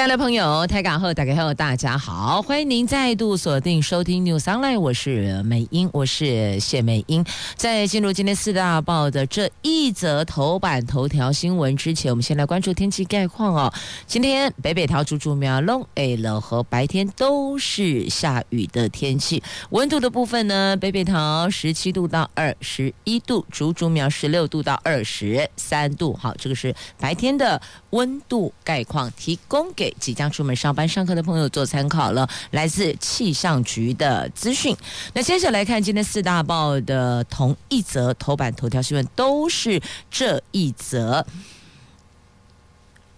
亲爱的朋友，台港后打开后，大家好，欢迎您再度锁定收听 News Online，我是美英，我是谢美英。在进入今天四大报的这一则头版头条新闻之前，我们先来关注天气概况哦。今天北北桃竹竹苗龙 A 了和白天都是下雨的天气，温度的部分呢，北北桃十七度到二十一度，竹竹苗十六度到二十三度。好，这个是白天的温度概况，提供。给即将出门上班上课的朋友做参考了，来自气象局的资讯。那接着来看今天四大报的同一则头版头条新闻，都是这一则：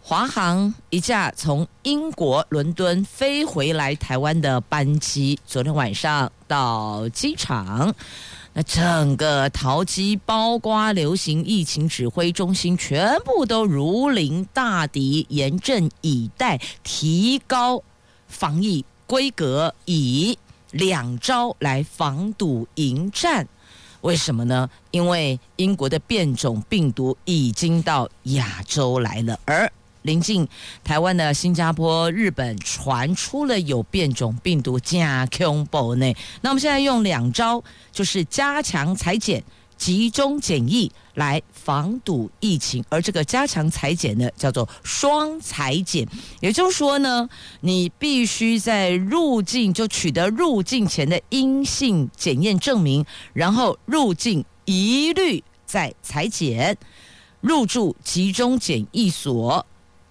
华航一架从英国伦敦飞回来台湾的班机，昨天晚上到机场。那整个桃机包瓜流行疫情指挥中心，全部都如临大敌，严阵以待，提高防疫规格，以两招来防堵迎战。为什么呢？因为英国的变种病毒已经到亚洲来了，而临近台湾的新加坡、日本传出了有变种病毒加恐怖呢。那我们现在用两招，就是加强采检、集中检疫来防堵疫情。而这个加强采检呢，叫做双采检，也就是说呢，你必须在入境就取得入境前的阴性检验证明，然后入境一律再采检，入住集中检疫所。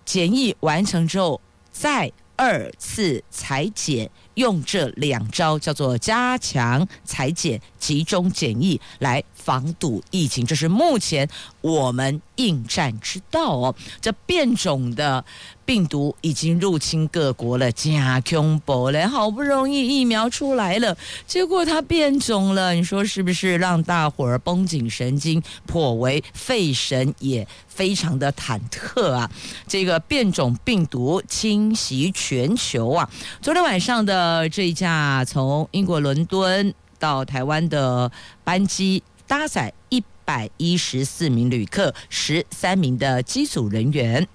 检疫完成之后，再二次裁剪，用这两招叫做加强裁剪、集中检疫来防堵疫情，这是目前我们应战之道哦。这变种的。病毒已经入侵各国了，加恐怖嘞！好不容易疫苗出来了，结果它变种了，你说是不是让大伙儿绷紧神经，颇为费神，也非常的忐忑啊？这个变种病毒侵袭全球啊！昨天晚上的这一架从英国伦敦到台湾的班机，搭载一百一十四名旅客，十三名的机组人员。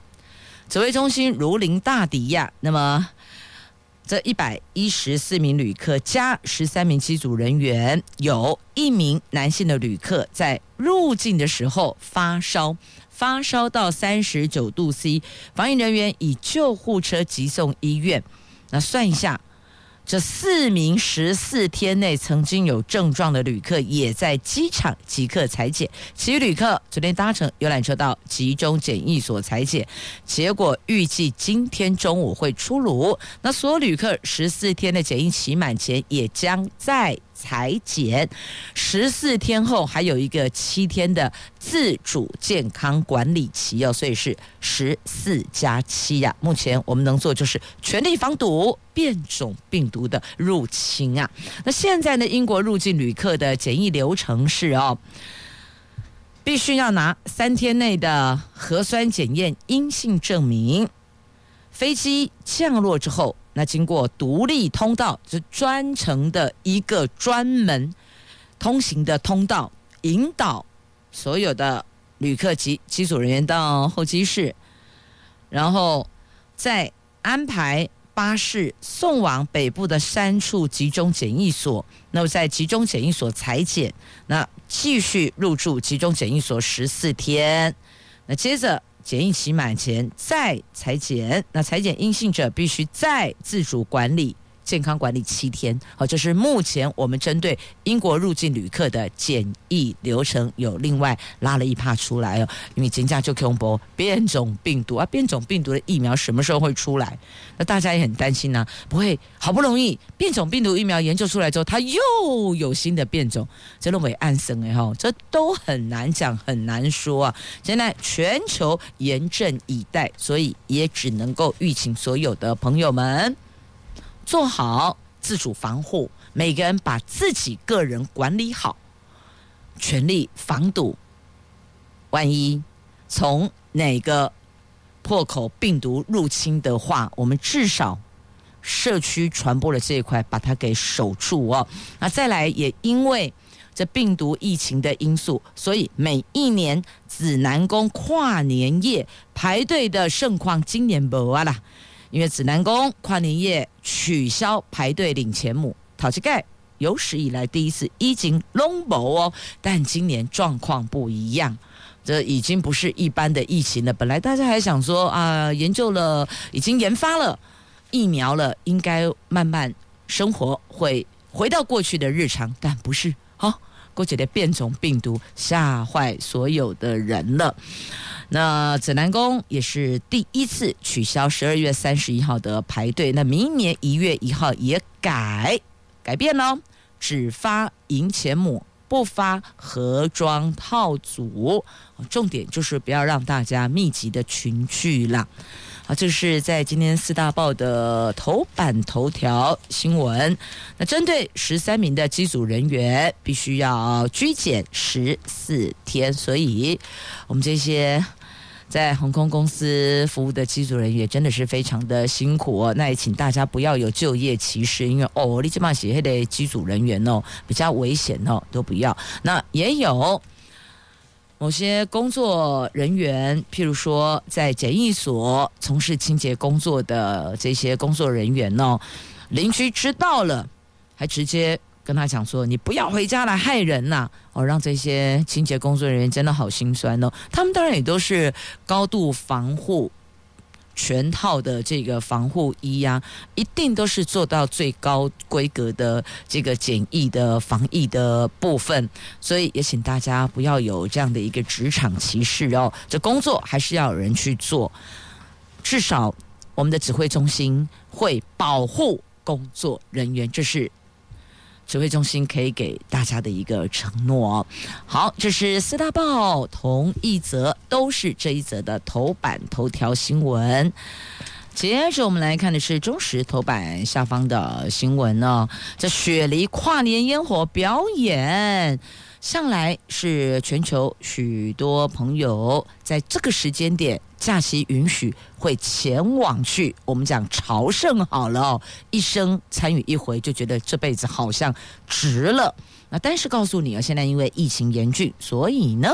指挥中心如临大敌呀！那么，这一百一十四名旅客加十三名机组人员，有一名男性的旅客在入境的时候发烧，发烧到三十九度 C，防疫人员以救护车急送医院。那算一下。这四名十四天内曾经有症状的旅客，也在机场即刻裁剪。其余旅客昨天搭乘游览车到集中检疫所裁剪，结果预计今天中午会出炉。那所有旅客十四天的检疫期满前，也将在。裁剪十四天后，还有一个七天的自主健康管理期哦，所以是十四加七呀。目前我们能做就是全力防堵变种病毒的入侵啊。那现在呢，英国入境旅客的检疫流程是哦，必须要拿三天内的核酸检验阴性证明，飞机降落之后。那经过独立通道，是专程的一个专门通行的通道，引导所有的旅客及机组人员到候机室，然后再安排巴士送往北部的三处集中检疫所。那么在集中检疫所采检，那继续入住集中检疫所十四天。那接着。检疫期满前再裁剪，那裁剪阴性者必须再自主管理。健康管理七天，好，这是目前我们针对英国入境旅客的检疫流程，有另外拉了一帕出来哦。因为金价就恐怖，变种病毒啊，变种病毒的疫苗什么时候会出来？那大家也很担心呢，不会好不容易变种病毒疫苗研究出来之后，它又有新的变种，这都为暗生哎哈，这都很难讲，很难说啊。现在全球严阵以待，所以也只能够预请所有的朋友们。做好自主防护，每个人把自己个人管理好，全力防堵万一从哪个破口病毒入侵的话，我们至少社区传播的这一块把它给守住哦。那再来，也因为这病毒疫情的因素，所以每一年紫南宫跨年夜排队的盛况今年没啊了，因为紫南宫跨年夜取消排队领钱母，讨这盖有史以来第一次一经龙博哦，但今年状况不一样，这已经不是一般的疫情了。本来大家还想说啊，研究了，已经研发了疫苗了，应该慢慢生活会回到过去的日常，但不是。好，过去的变种病毒吓坏所有的人了。那指南宫也是第一次取消十二月三十一号的排队，那明年一月一号也改改变了，只发银钱母，不发盒装套组。重点就是不要让大家密集的群聚了。啊，这是在今天四大报的头版头条新闻。那针对十三名的机组人员，必须要拘检十四天，所以我们这些在航空公司服务的机组人员真的是非常的辛苦哦。那也请大家不要有就业歧视，因为哦，你这么写的机组人员哦比较危险哦，都不要。那也有。某些工作人员，譬如说在检疫所从事清洁工作的这些工作人员哦，邻居知道了，还直接跟他讲说：“你不要回家来害人呐、！”哦，让这些清洁工作人员真的好心酸哦。他们当然也都是高度防护。全套的这个防护衣呀、一定都是做到最高规格的这个简易的防疫的部分，所以也请大家不要有这样的一个职场歧视哦。这工作还是要有人去做，至少我们的指挥中心会保护工作人员，这是。指挥中心可以给大家的一个承诺哦。好，这是四大报同一则，都是这一则的头版头条新闻。接着我们来看的是中时头版下方的新闻呢，这雪梨跨年烟火表演。向来是全球许多朋友在这个时间点假期允许会前往去，我们讲朝圣好了哦，一生参与一回就觉得这辈子好像值了。那但是告诉你啊，现在因为疫情严峻，所以呢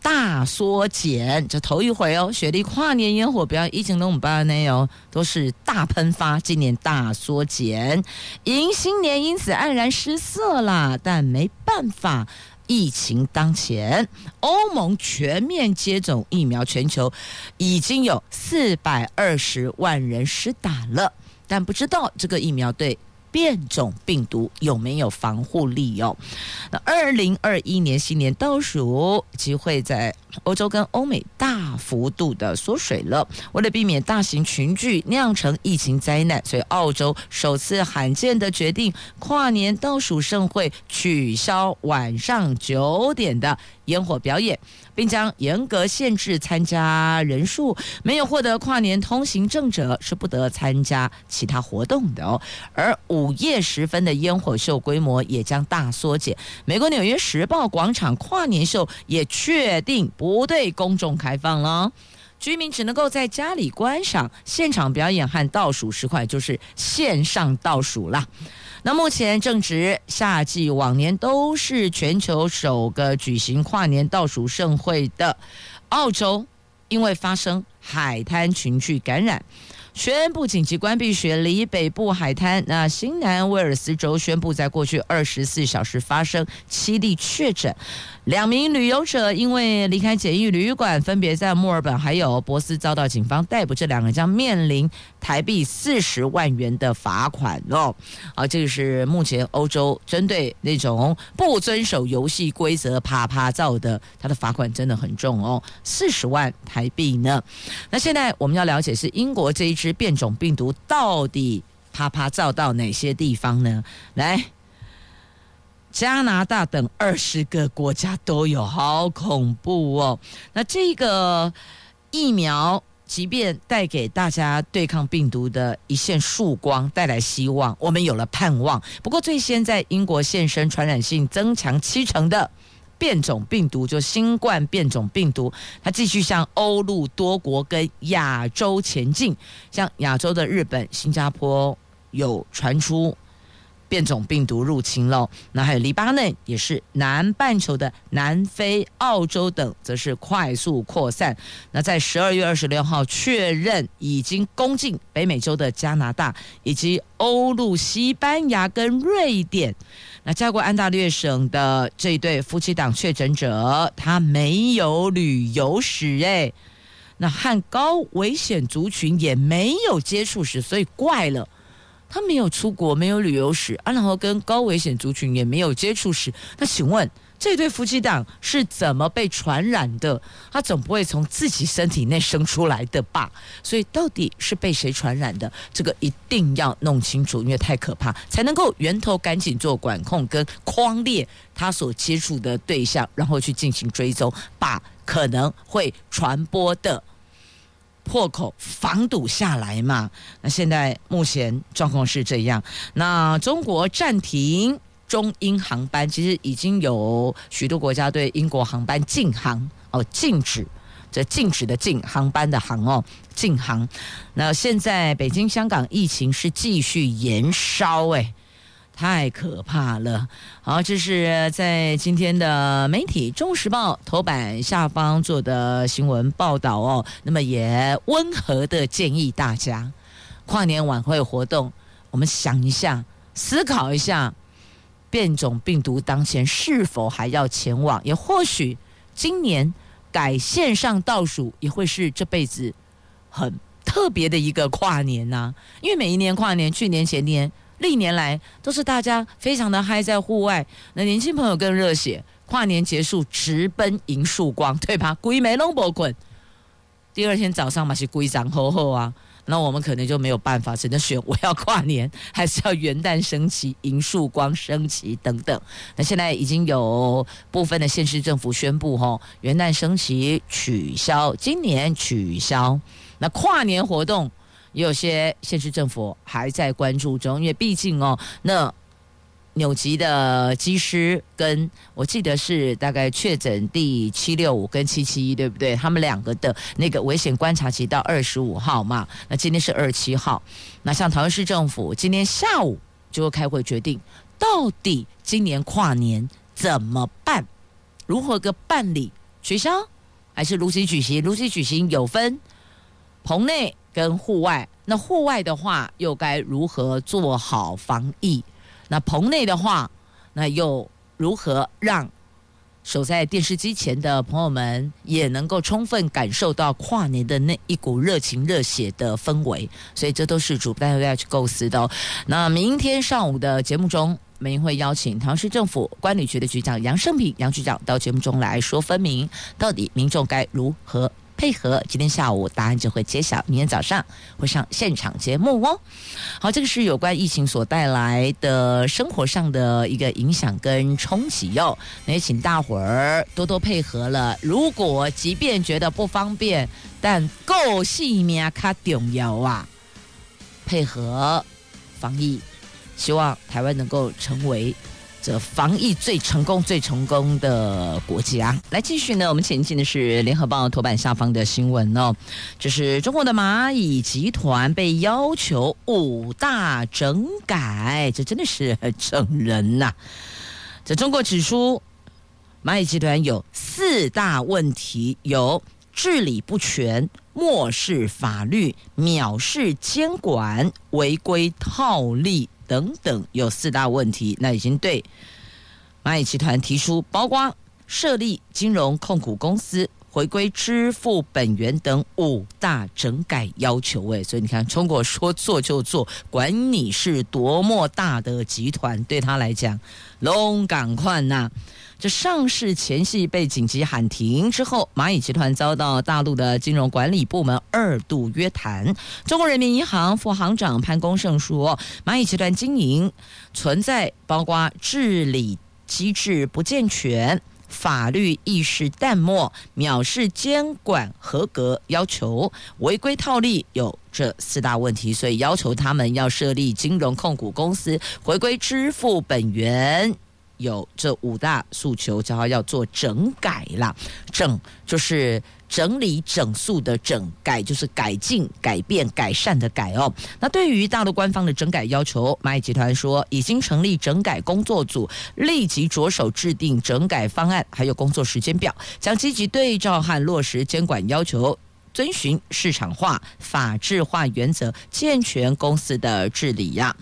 大缩减，这头一回哦，雪莉跨年烟火表演疫情都不办呢哦，都是大喷发，今年大缩减，迎新年因此黯然失色啦，但没办法。疫情当前，欧盟全面接种疫苗，全球已经有四百二十万人施打了，但不知道这个疫苗对。变种病毒有没有防护力哦？那二零二一年新年倒数机会在欧洲跟欧美大幅度的缩水了。为了避免大型群聚酿成疫情灾难，所以澳洲首次罕见的决定跨年倒数盛会取消晚上九点的烟火表演。并将严格限制参加人数，没有获得跨年通行证者是不得参加其他活动的哦。而午夜时分的烟火秀规模也将大缩减。美国《纽约时报》广场跨年秀也确定不对公众开放了，居民只能够在家里观赏现场表演和倒数十块，就是线上倒数啦。那目前正值夏季，往年都是全球首个举行跨年倒数盛会的澳洲，因为发生海滩群聚感染，宣布紧急关闭雪梨北部海滩。那新南威尔斯州宣布，在过去二十四小时发生七例确诊。两名旅游者因为离开检疫旅馆，分别在墨尔本还有博斯遭到警方逮捕，这两个人将面临台币四十万元的罚款哦。啊，这个是目前欧洲针对那种不遵守游戏规则啪啪造的，他的罚款真的很重哦，四十万台币呢。那现在我们要了解是英国这一支变种病毒到底啪啪造到哪些地方呢？来。加拿大等二十个国家都有，好恐怖哦！那这个疫苗，即便带给大家对抗病毒的一线曙光，带来希望，我们有了盼望。不过，最先在英国现身传染性增强七成的变种病毒，就新冠变种病毒，它继续向欧陆多国跟亚洲前进，像亚洲的日本、新加坡有传出。变种病毒入侵了，那还有黎巴嫩，也是南半球的南非、澳洲等，则是快速扩散。那在十二月二十六号确认已经攻进北美洲的加拿大，以及欧陆西班牙跟瑞典。那加国安大略省的这一对夫妻档确诊者，他没有旅游史诶，那和高危险族群也没有接触史，所以怪了。他没有出国，没有旅游史啊，然后跟高危险族群也没有接触史。那请问这对夫妻档是怎么被传染的？他总不会从自己身体内生出来的吧？所以到底是被谁传染的？这个一定要弄清楚，因为太可怕，才能够源头赶紧做管控跟框列他所接触的对象，然后去进行追踪，把可能会传播的。破口防堵下来嘛？那现在目前状况是这样。那中国暂停中英航班，其实已经有许多国家对英国航班禁航哦，禁止这禁止的禁航班的航哦，禁航。那现在北京、香港疫情是继续延烧哎。太可怕了！好，这是在今天的媒体《中时报》头版下方做的新闻报道哦。那么也温和的建议大家，跨年晚会活动，我们想一下，思考一下，变种病毒当前是否还要前往？也或许今年改线上倒数，也会是这辈子很特别的一个跨年呐、因为每一年跨年，去年、前年。历年来都是大家非常的嗨在户外，那年轻朋友更热血，跨年结束直奔迎曙光，对吧？鬼没弄不滚，第二天早上嘛是鬼长厚厚啊，那我们可能就没有办法，只能选我要跨年，还是要元旦升旗、迎曙光升旗等等。那现在已经有部分的县市政府宣布，吼，元旦升旗取消，今年取消，那跨年活动。也有些县市政府还在关注中，因为毕竟哦，那纽吉的机师跟我记得是大概确诊第七六五跟七七一，对不对？他们两个的那个危险观察期到二十五号嘛，那今天是二十七号，那像桃园市政府今天下午就会开会决定，到底今年跨年怎么办，如何个办理，取消还是如期举行？如期举行有分棚内。跟户外，那户外的话又该如何做好防疫？那棚内的话，那又如何让守在电视机前的朋友们也能够充分感受到跨年的那一股热情热血的氛围？所以这都是主办单位要去构思的哦。那明天上午的节目中，我们会邀请桃园市政府观旅局的局长杨胜平杨局长到节目中来说分明，到底民众该如何。配合今天下午答案就会揭晓，明天早上会上现场节目哦。好，这个是有关疫情所带来的生活上的一个影响跟冲击哟。那也请大伙儿多多配合了。如果即便觉得不方便，但够性命卡重要啊！配合防疫，希望台湾能够成为。这防疫最成功、最成功的国家，来继续呢。我们前进的是联合报头版下方的新闻哦。这是中国的蚂蚁集团被要求五大整改，这真的是整人呐、这中国指出，蚂蚁集团有四大问题：有治理不全、漠视法律、藐视监管、违规套利。等等，有四大问题，那已经对蚂蚁集团提出，包括设立金融控股公司、回归支付本源等五大整改要求。哎，所以你看，中国说做就做，管你是多么大的集团，对他来讲，龙赶快呐。这上市前夕被紧急喊停之后，蚂蚁集团遭到大陆的金融管理部门二度约谈。中国人民银行副行长潘功胜说，蚂蚁集团经营存在包括治理机制不健全、法律意识淡漠、藐视监管合格要求、违规套利，有这四大问题，所以要求他们要设立金融控股公司，回归支付本源。有这五大诉求，叫他要做整改啦。整就是整理整肃的整，改就是改进、改变、改善的改哦。那对于大陆官方的整改要求，蚂蚁集团说已经成立整改工作组，立即着手制定整改方案，还有工作时间表，将积极对照和落实监管要求。遵循市场化、法治化原则，健全公司的治理呀。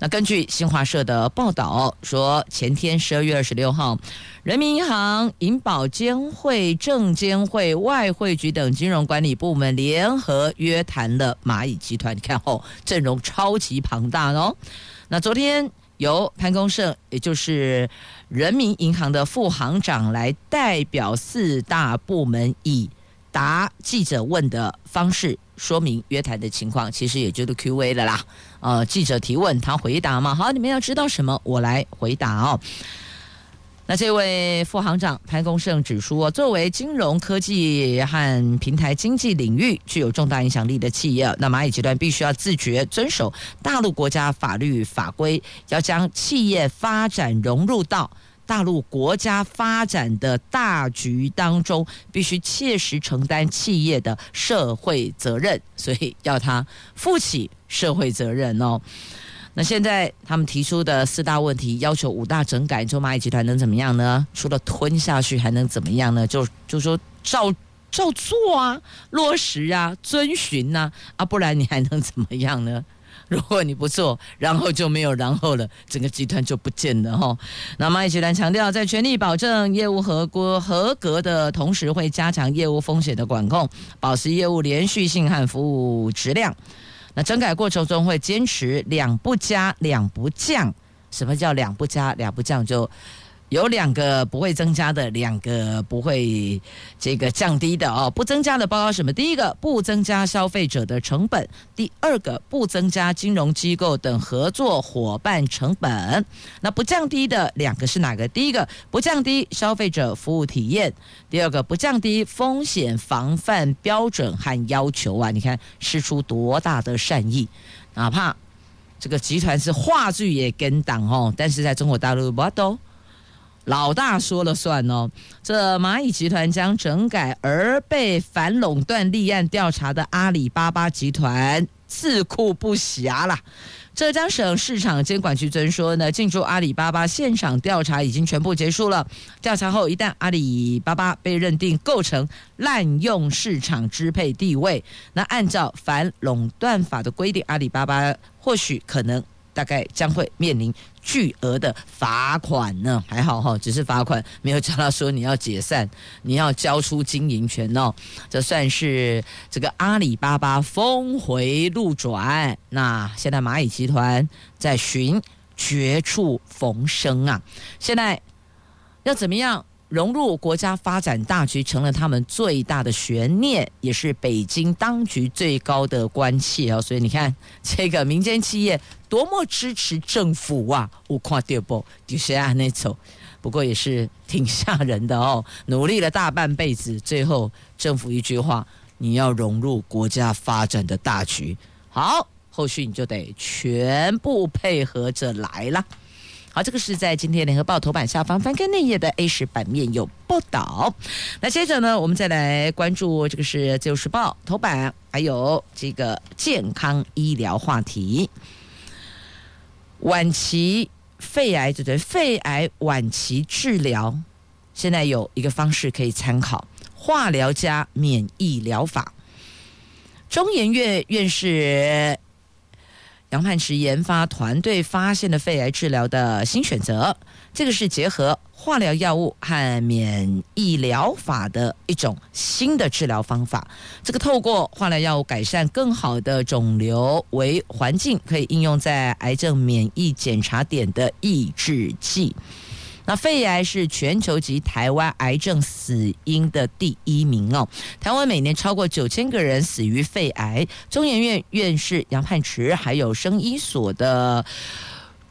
那根据新华社的报道说，前天十二月二十六号，人民银行、银保监会、证监会、外汇局等金融管理部门联合约谈了蚂蚁集团。你看后阵容超级庞大哦。那昨天由潘功胜，也就是人民银行的副行长来代表四大部门以。答记者问的方式说明约谈的情况，其实也就是 Q&A 了啦。呃，记者提问，他回答嘛。好，你们要知道什么，我来回答哦。那这位副行长潘功胜指出，作为金融科技和平台经济领域具有重大影响力的企业，那蚂蚁集团必须要自觉遵守大陆国家法律法规，要将企业发展融入到。大陆国家发展的大局当中，必须切实承担企业的社会责任，所以要他负起社会责任哦。那现在他们提出的四大问题，要求五大整改，你说蚂蚁集团能怎么样呢？除了吞下去，还能怎么样呢？就就说照照做啊，落实啊，遵循呐，啊，不然你还能怎么样呢？如果你不做，然后就没有然后了，整个集团就不见了哈。那蚂蚁集团强调，在全力保证业务合规合格的同时，会加强业务风险的管控，保持业务连续性和服务质量。那整改过程中会坚持两不加、两不降。什么叫两不加、两不降？就有两个不会增加的，两个不会这个降低的哦。不增加的包括什么？第一个，不增加消费者的成本；第二个，不增加金融机构等合作伙伴成本。那不降低的两个是哪个？第一个，不降低消费者服务体验；第二个，不降低风险防范标准和要求啊！你看，施出多大的善意，哪怕这个集团是话剧也跟党哦，但是在中国大陆不都。老大说了算哦，这蚂蚁集团将整改而被反垄断立案调查的阿里巴巴集团自顾不暇了。浙江省市场监管局曾说呢，进驻阿里巴巴现场调查已经全部结束了。调查后，一旦阿里巴巴被认定构成滥用市场支配地位，那按照反垄断法的规定，阿里巴巴或许可能。大概将会面临巨额的罚款呢，还好哈，只是罚款，没有叫他说你要解散，你要交出经营权哦，这算是这个阿里巴巴峰回路转。那现在蚂蚁集团在寻绝处逢生啊，现在要怎么样？融入国家发展大局成了他们最大的悬念，也是北京当局最高的关切哦。所以你看，这个民间企业多么支持政府啊！我看到不，就是那种，不过也是挺吓人的哦。努力了大半辈子，最后政府一句话：你要融入国家发展的大局，好，后续你就得全部配合着来了。好，这个是在今天联合报头版下方翻开内页的 A 十版面有报道。那接着呢，我们再来关注这个是自由时报头版，还有这个健康医疗话题。晚期肺癌，对对？肺癌晚期治疗，现在有一个方式可以参考：化疗加免疫疗法。中研院院士。杨盼池研发团队发现了肺癌治疗的新选择，这个是结合化疗药物和免疫疗法的一种新的治疗方法。这个透过化疗药物改善更好的肿瘤为环境，可以应用在癌症免疫检查点的抑制剂。那肺癌是全球及台湾癌症死因的第一名哦。台湾每年超过九千个人死于肺癌。中研院院士杨盼池，还有生医所的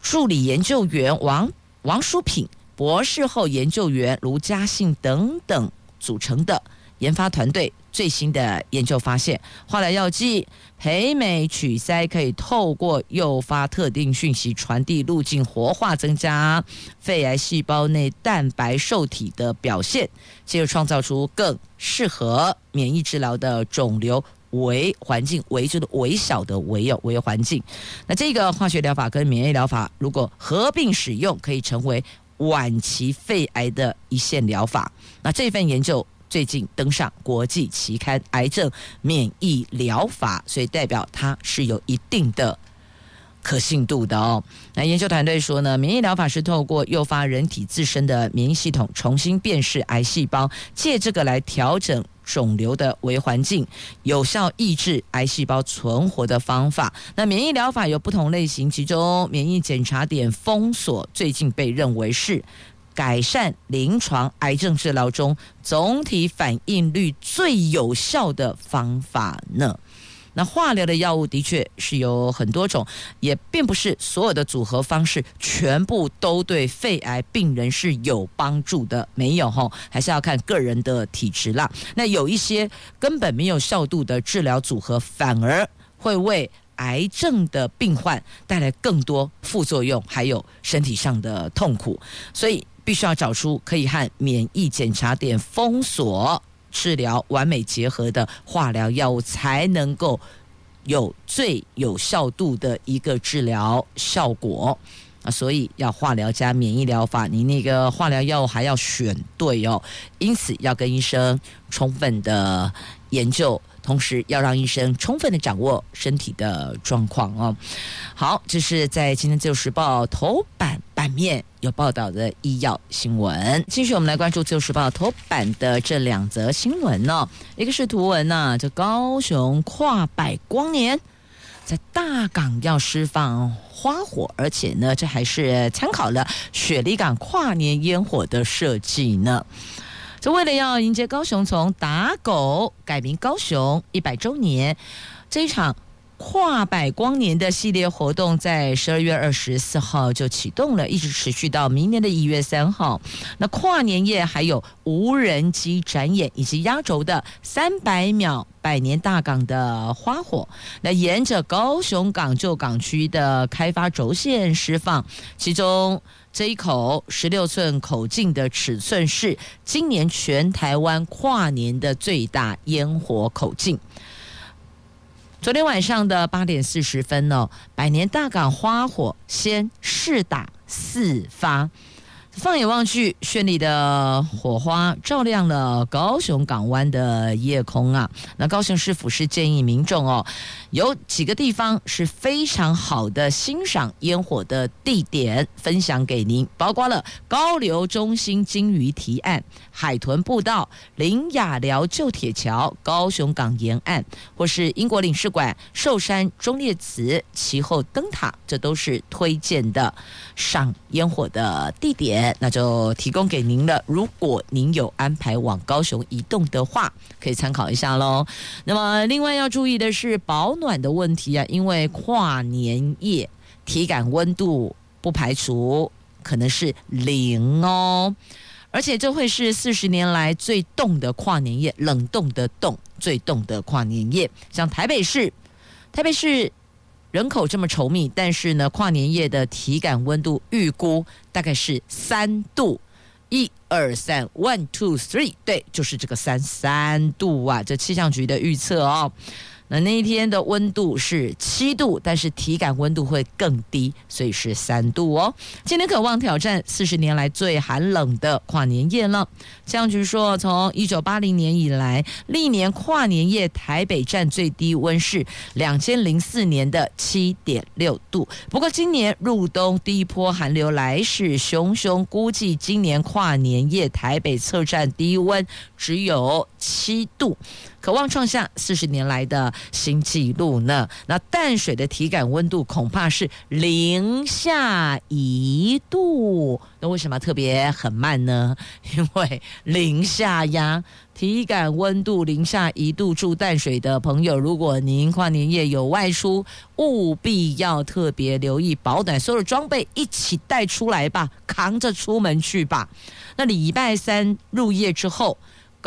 助理研究员王王淑品、博士后研究员卢嘉信等等组成的研发团队最新的研究发现，化疗药剂培美曲塞可以透过诱发特定讯息传递路径活化，增加肺癌细胞内蛋白受体的表现，进而创造出更适合免疫治疗的肿瘤微环境，微就是微小的微有微环境。那这个化学疗法跟免疫疗法如果合并使用，可以成为晚期肺癌的一线疗法。那这份研究。最近登上国际期刊《癌症免疫疗法》，所以代表它是有一定的可信度的哦。那研究团队说呢，免疫疗法是透过诱发人体自身的免疫系统重新辨识癌细胞，借这个来调整肿瘤的微环境，有效抑制癌细胞存活的方法。那免疫疗法有不同类型，其中免疫检查点封锁最近被认为是。改善临床癌症治疗中总体反应率最有效的方法呢？那化疗的药物的确是有很多种，也并不是所有的组合方式全部都对肺癌病人是有帮助的，没有吼，还是要看个人的体质啦。那有一些根本没有效度的治疗组合，反而会为癌症的病患带来更多副作用，还有身体上的痛苦，所以。必须要找出可以和免疫检查点封锁治疗完美结合的化疗药物，才能够有最有效度的一个治疗效果啊！所以要化疗加免疫疗法，你那个化疗药物还要选对哦。因此要跟医生充分的研究。同时要让医生充分的掌握身体的状况哦。好，这是在今天《自由时报》头版版面有报道的医药新闻。继续，我们来关注《自由时报》头版的这两则新闻呢。一个是图文呢，这高雄跨百光年在大港要释放花火，而且呢，这还是参考了雪梨港跨年烟火的设计呢。为了要迎接高雄从打狗改名高雄一百周年，这一场跨百光年的系列活动在十二月二十四号就启动了，一直持续到明年的一月三号。那跨年夜还有无人机展演以及压轴的三百秒百年大港的花火，那沿着高雄港旧港区的开发轴线释放，其中。这一口十六寸口径的尺寸是今年全台湾跨年的最大烟火口径。昨天晚上的八点四十分呢，百年大港花火先试打四发。放眼望去，绚丽的火花照亮了高雄港湾的夜空啊！那高雄市府是建议民众哦，有几个地方是非常好的欣赏烟火的地点，分享给您，包括了高流中心鲸鱼堤岸、海豚步道、林雅寮旧铁桥、高雄港沿岸，或是英国领事馆、寿山忠烈祠、其后灯塔，这都是推荐的赏烟火的地点。那就提供给您了。如果您有安排往高雄移动的话，可以参考一下喽。那么，另外要注意的是保暖的问题啊，因为跨年夜体感温度不排除可能是零哦，而且这会是四十年来最冻的跨年夜，冷冻的冻，最冻的跨年夜。像台北市，台北市。人口这么稠密，但是呢，跨年夜的体感温度预估大概是三度，一二三，one two three，对，就是这个三三度啊，这气象局的预测哦。那那一天的温度是七度，但是体感温度会更低，所以是三度哦。今天渴望挑战四十年来最寒冷的跨年夜了。气象局说，从一九八零年以来，历年跨年夜台北站最低温是两千零四年的七点六度。不过今年入冬第一波寒流来势汹汹，估计今年跨年夜台北测站低温只有七度。渴望创下四十年来的新纪录呢。那淡水的体感温度恐怕是零下一度。那为什么特别很慢呢？因为零下呀，体感温度零下一度。住淡水的朋友，如果您跨年夜有外出，务必要特别留意保暖，所有装备一起带出来吧，扛着出门去吧。那礼拜三入夜之后。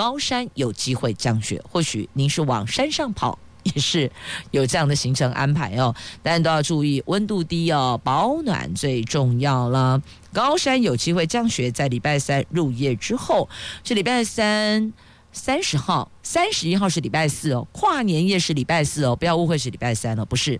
高山有机会降雪。或许您是往山上跑，也是有这样的行程安排哦。但都要注意温度低哦，保暖最重要了。高山有机会降雪，在礼拜三入夜之后，是礼拜三。三十号、三十一号是礼拜四哦，跨年夜是礼拜四哦，不要误会是礼拜三哦，不是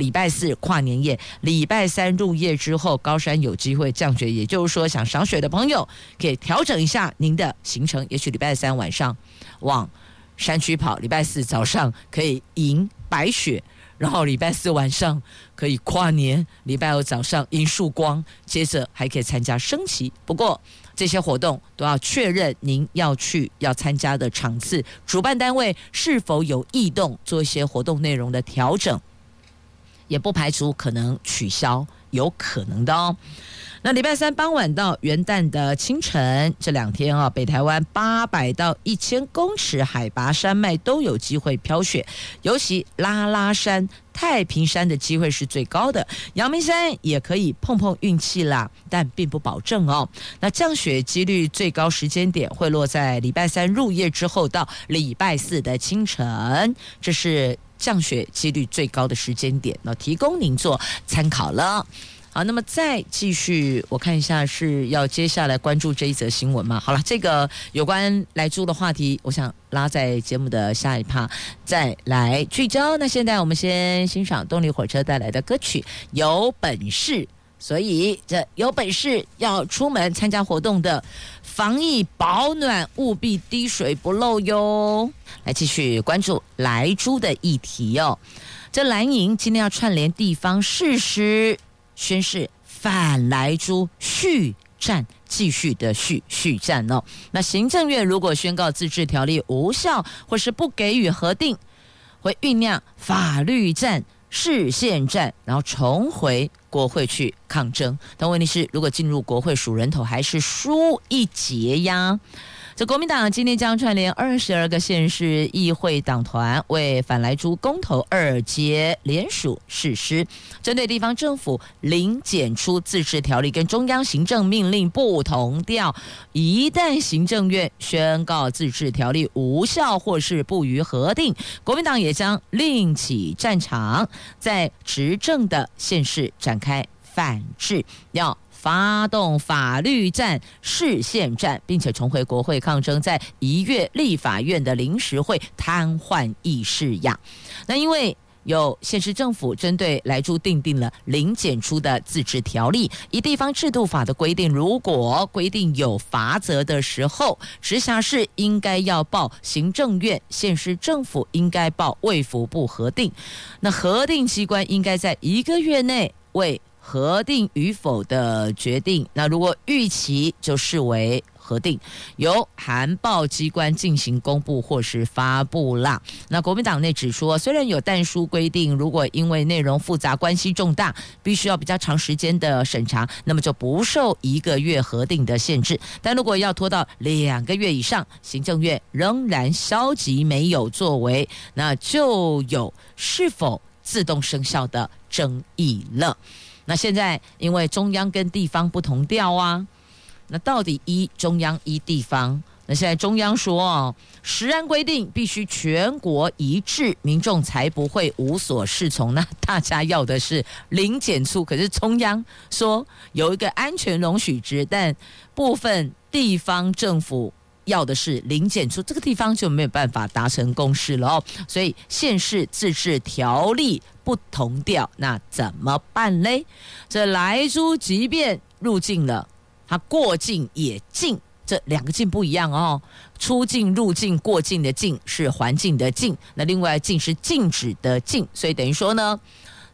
礼拜四跨年夜，礼拜三入夜之后，高山有机会降雪，也就是说，想赏雪的朋友可以调整一下您的行程，也许礼拜三晚上往山区跑，礼拜四早上可以迎白雪，然后礼拜四晚上可以跨年，礼拜五早上迎曙光，接着还可以参加升旗。不过，这些活动都要确认您要去要参加的场次，主办单位是否有异动，做一些活动内容的调整，也不排除可能取消，有可能的哦。那礼拜三傍晚到元旦的清晨，这两天啊，北台湾八百到一千公尺海拔山脉都有机会飘雪，尤其拉拉山、太平山的机会是最高的，阳明山也可以碰碰运气啦，但并不保证哦。那降雪几率最高时间点会落在礼拜三入夜之后到礼拜四的清晨，这是降雪几率最高的时间点，那提供您做参考了。好，那么再继续，我看一下是要接下来关注这一则新闻吗？好了，这个有关来猪的话题，我想拉在节目的下一趴再来聚焦。那现在我们先欣赏动力火车带来的歌曲《有本事》，所以这有本事要出门参加活动的，防疫保暖务必滴水不漏哟。来继续关注莱猪的议题哦。这蓝营今天要串联地方誓师。宣誓反莱猪续战，继续的续续战哦。那行政院如果宣告自治条例无效，或是不给予核定，会酝酿法律战、视线战，然后重回国会去抗争。但问题是，如果进入国会数人头，还是输一截呀？这国民党今天将串联二十二个县市议会党团，为反莱猪公投二阶联署誓师。针对地方政府零检出自治条例跟中央行政命令不同调，一旦行政院宣告自治条例无效或是不予核定，国民党也将另起战场，在执政的县市展开反制，要。发动法律战、市县战，并且重回国会抗争，在一月立法院的临时会瘫痪议事呀。那因为有县市政府针对莱猪订定了零检出的自治条例，以地方制度法的规定，如果规定有罚则的时候，直辖市应该要报行政院，县市政府应该报卫福部核定。那核定机关应该在一个月内为。核定与否的决定，那如果逾期就视为核定，由函报机关进行公布或是发布啦。那国民党内指出，虽然有但书规定，如果因为内容复杂、关系重大，必须要比较长时间的审查，那么就不受一个月核定的限制。但如果要拖到两个月以上，行政院仍然消极没有作为，那就有是否自动生效的争议了。那现在因为中央跟地方不同调啊，那到底一中央一地方？那现在中央说哦，食安规定必须全国一致，民众才不会无所适从。那大家要的是零检出，可是中央说有一个安全容许值，但部分地方政府。要的是零检出，这个地方就没有办法达成共识了哦。所以县市自治条例不同调，那怎么办嘞？这莱猪即便入境了，它过境也进，这两个境不一样哦。出境、入境、过境的境是环境的境，那另外禁是禁止的禁，所以等于说呢，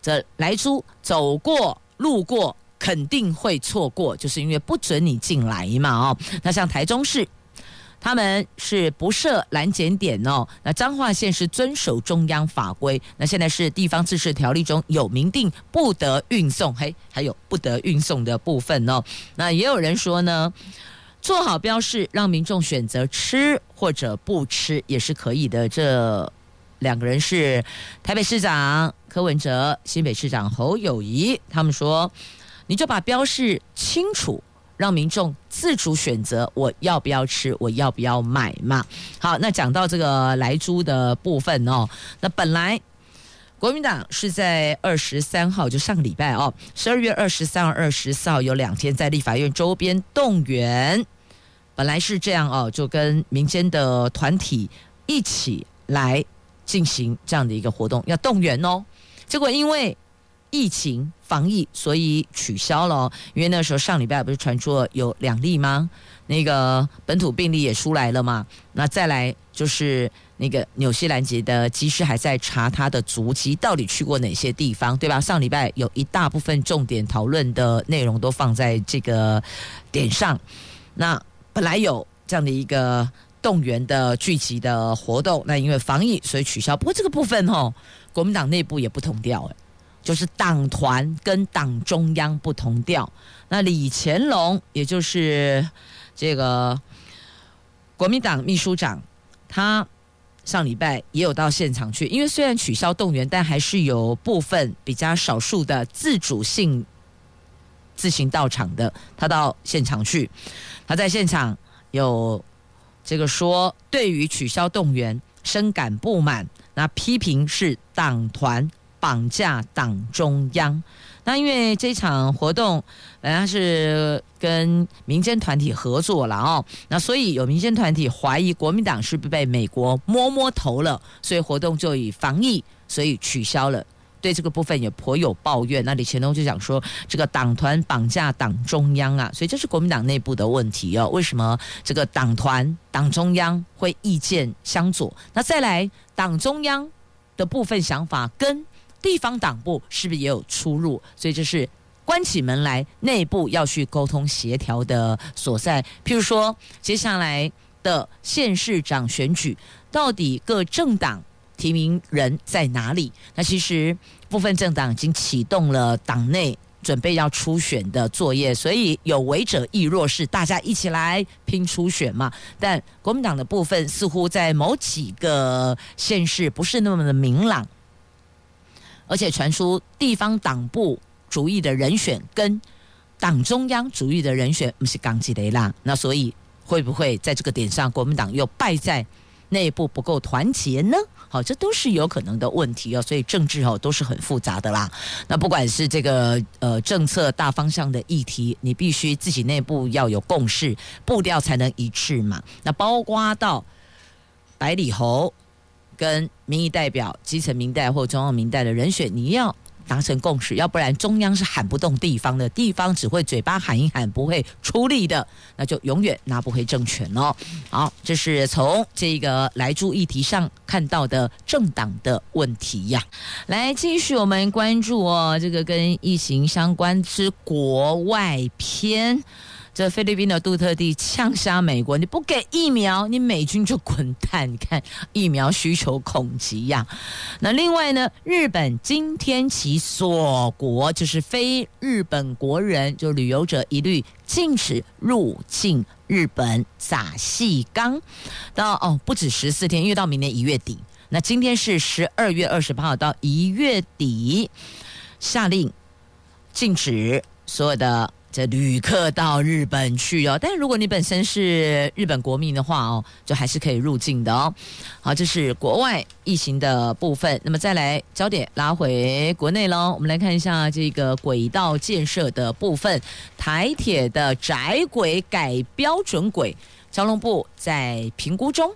这莱猪走过、路过肯定会错过，就是因为不准你进来嘛哦。那像台中市。他们是不设拦检点哦。那彰化县是遵守中央法规。那现在是地方自治条例中有明定不得运送，嘿，还有不得运送的部分哦。那也有人说呢，做好标示，让民众选择吃或者不吃也是可以的。这两个人是台北市长柯文哲、新北市长侯友谊。他们说，你就把标示清楚。让民众自主选择我要不要吃，我要不要买嘛。好，那讲到这个莱猪的部分哦，那本来国民党是在二十三号，就上个礼拜哦，十二月二十三号、二十四号有两天在立法院周边动员，本来是这样哦，就跟民间的团体一起来进行这样的一个活动，要动员哦，结果因为。疫情防疫，所以取消了。因为那时候上礼拜不是传出有两例吗？那个本土病例也出来了嘛。那再来就是那个纽西兰籍的机师还在查他的足迹，到底去过哪些地方，对吧？上礼拜有一大部分重点讨论的内容都放在这个点上。那本来有这样的一个动员的聚集的活动，那因为防疫所以取消。不过这个部分哦，国民党内部也不同调哎。就是党团跟党中央不同调。那李乾龙，也就是这个国民党秘书长，他上礼拜也有到现场去。因为虽然取消动员，但还是有部分比较少数的自主性自行到场的，他到现场去。他在现场有这个说，对于取消动员深感不满，那批评是党团。绑架党中央，那因为这场活动本来是跟民间团体合作了哦，那所以有民间团体怀疑国民党是不是被美国摸摸头了，所以活动就以防疫所以取消了。对这个部分也颇有抱怨。那李乾隆就讲说，这个党团绑架党中央啊，所以这是国民党内部的问题哦。为什么这个党团党中央会意见相左？那再来党中央的部分想法跟地方党部是不是也有出入？所以这是关起门来内部要去沟通协调的所在。譬如说，接下来的县市长选举，到底各政党提名人在哪里？那其实部分政党已经启动了党内准备要初选的作业，所以有为者亦若是，大家一起来拼初选嘛。但国民党的部分似乎在某几个县市不是那么的明朗。而且传出地方党部主义的人选跟党中央主义的人选不是刚吉雷啦，那所以会不会在这个点上国民党又败在内部不够团结呢？好，这都是有可能的问题哦。所以政治哦都是很复杂的啦。那不管是这个呃政策大方向的议题，你必须自己内部要有共识，步调才能一致嘛。那包括到百里侯。跟民意代表、基层民代或中央民代的人选，你要达成共识，要不然中央是喊不动地方的，地方只会嘴巴喊一喊，不会出力的，那就永远拿不回政权哦。好，这是从这个莱猪议题上看到的政党的问题呀。来，继续我们关注哦，这个跟疫情相关之国外篇。这菲律宾的杜特地呛杀美国，你不给疫苗，你美军就滚蛋！你看疫苗需求恐急呀。那另外呢，日本今天起锁国，就是非日本国人，就旅游者一律禁止入境日本。撒细钢到哦，不止十四天，因为到明年一月底。那今天是十二月二十八号到一月底，下令禁止所有的。这旅客到日本去哦，但如果你本身是日本国民的话哦，就还是可以入境的哦。好，这是国外疫情的部分。那么再来焦点拉回国内喽，我们来看一下这个轨道建设的部分。台铁的窄轨改标准轨，交通部在评估中。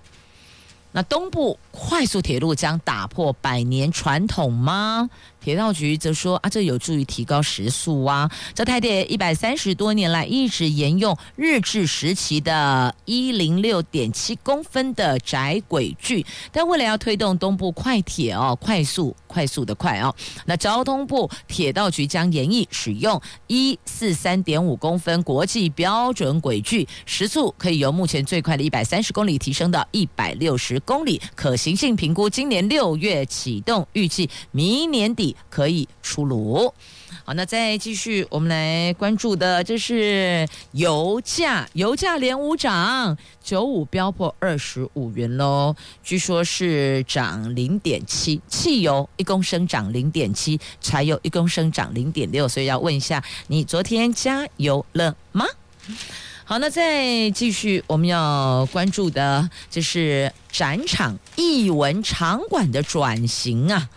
那东部快速铁路将打破百年传统吗？铁道局则说啊，这有助于提高时速啊。这台铁一百三十多年来一直沿用日治时期的一零六点七公分的窄轨距，但为了要推动东部快铁哦，快速快速的快哦，那交通部铁道局将研议使用一四三点五公分国际标准轨距，时速可以由目前最快的一百三十公里提升到一百六十公里，可行性评估今年六月启动，预计明年底可以出炉。好，那再继续，我们来关注的这是油价，油价连五涨，九五飙破二十五元喽，据说是涨零点七，汽油一公升涨零点七，柴油一公升涨零点六，所以要问一下，你昨天加油了吗？好，那再继续，我们要关注的就是展场艺文场馆的转型啊。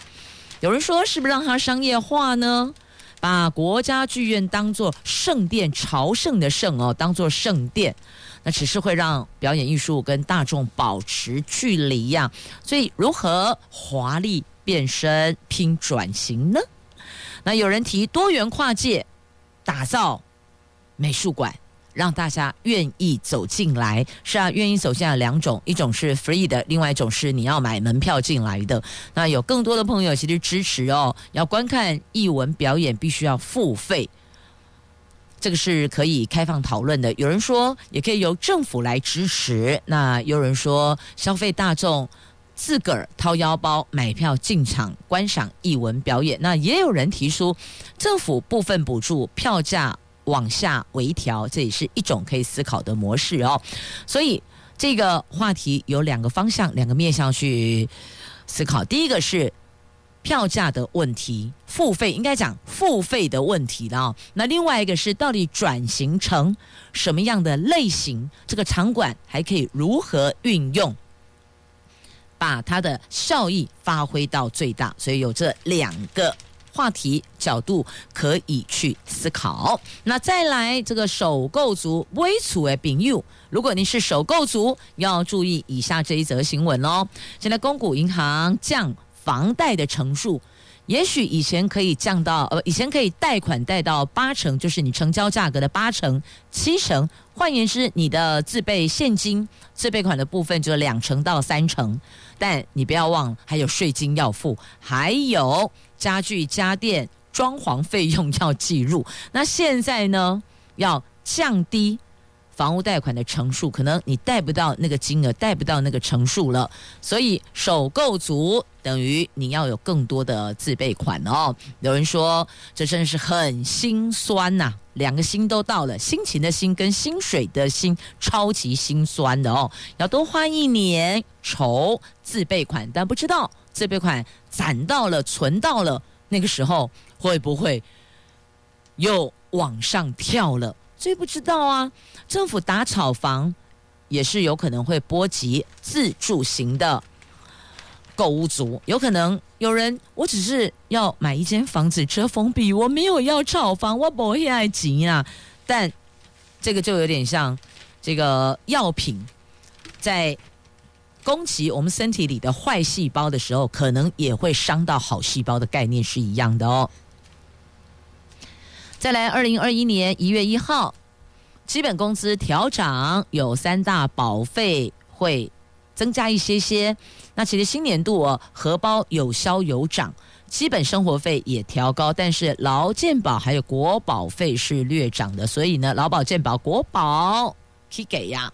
有人说，是不是让它商业化呢？把国家剧院当做圣殿，朝圣的圣哦，当做圣殿，那只是会让表演艺术跟大众保持距离呀。所以，如何华丽变身拼转型呢？那有人提多元跨界，打造美术馆。让大家愿意走进来，是啊，愿意走进来两种，一种是 free 的，另外一种是你要买门票进来的。那有更多的朋友其实支持哦，要观看艺文表演必须要付费，这个是可以开放讨论的。有人说也可以由政府来支持，那有人说消费大众自个儿掏腰包买票进场观赏艺文表演，那也有人提出政府部分补助票价。往下微调，这也是一种可以思考的模式哦。所以这个话题有两个方向、两个面向去思考。第一个是票价的问题，付费应该讲付费的问题了哦。那另外一个是到底转型成什么样的类型？这个场馆还可以如何运用，把它的效益发挥到最大？所以有这两个。话题角度可以去思考。那再来这个首购族微处的朋友，如果你是首购族，要注意以下这一则新闻哦。现在公股银行降房贷的成数，也许以前可以降到呃，以前可以贷款贷到八成，就是你成交价格的八成、七成。换言之，你的自备现金自备款的部分就两成到三成。但你不要忘了，还有税金要付，还有。家具、家电、装潢费用要计入。那现在呢，要降低房屋贷款的成数，可能你贷不到那个金额，贷不到那个成数了。所以首购族等于你要有更多的自备款哦。有人说，这真是很心酸呐、两个心都到了，心情的心跟薪水的薪，超级心酸的哦。要多花一年筹自备款，但不知道。这笔款攒到了，存到了，那个时候会不会又往上跳了？这不知道啊。政府打炒房也是有可能会波及自住型的购物族，有可能有人我只是要买一间房子遮风避雨，我没有要炒房，我不会爱急啊。但这个就有点像这个药品在。攻击我们身体里的坏细胞的时候，可能也会伤到好细胞的概念是一样的哦。再来，二零二一年一月一号，基本工资调涨，有三大保费会增加一些些。那其实新年度哦，荷包有消有涨，基本生活费也调高，但是劳健保还有国保费是略涨的，所以呢，劳保健保国保可以给呀。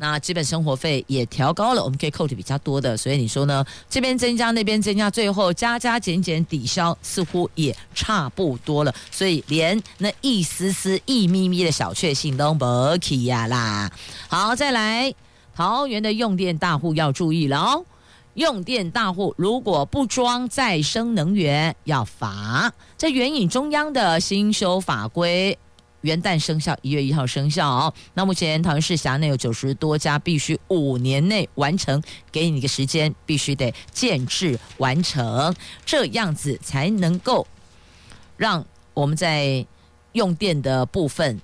那基本生活费也调高了，我们可以扣的比较多的，所以你说呢？这边增加，那边增加，最后加加减减抵消，似乎也差不多了。所以连那一丝丝、一咪咪的小确幸都没起呀啦。好，再来，桃园的用电大户要注意了哦。用电大户如果不装再生能源，要罚。这援引中央的新修法规。元旦生效，一月一号生效哦。那目前桃园市辖内有九十多家，必须五年内完成，给你一个时间，必须得建制完成，这样子才能够让我们在用电的部分。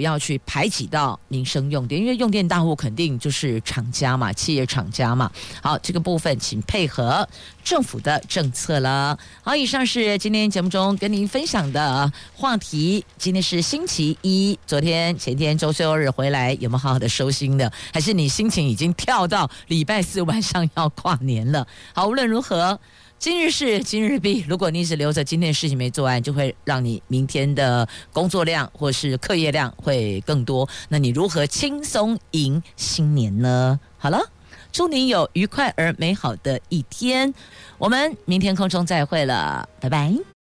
不要去排挤到民生用电，因为用电大户肯定就是厂家嘛，企业厂家嘛。好，这个部分请配合政府的政策了。好，以上是今天节目中跟您分享的话题。今天是星期一，昨天前天周休日回来，有没有好好的收心的？还是你心情已经跳到礼拜四晚上要跨年了？好，无论如何。今日事今日毕，如果你只留着今天的事情没做完，就会让你明天的工作量或是课业量会更多。那你如何轻松迎新年呢？好了，祝您有愉快而美好的一天。我们明天空中再会了，拜拜。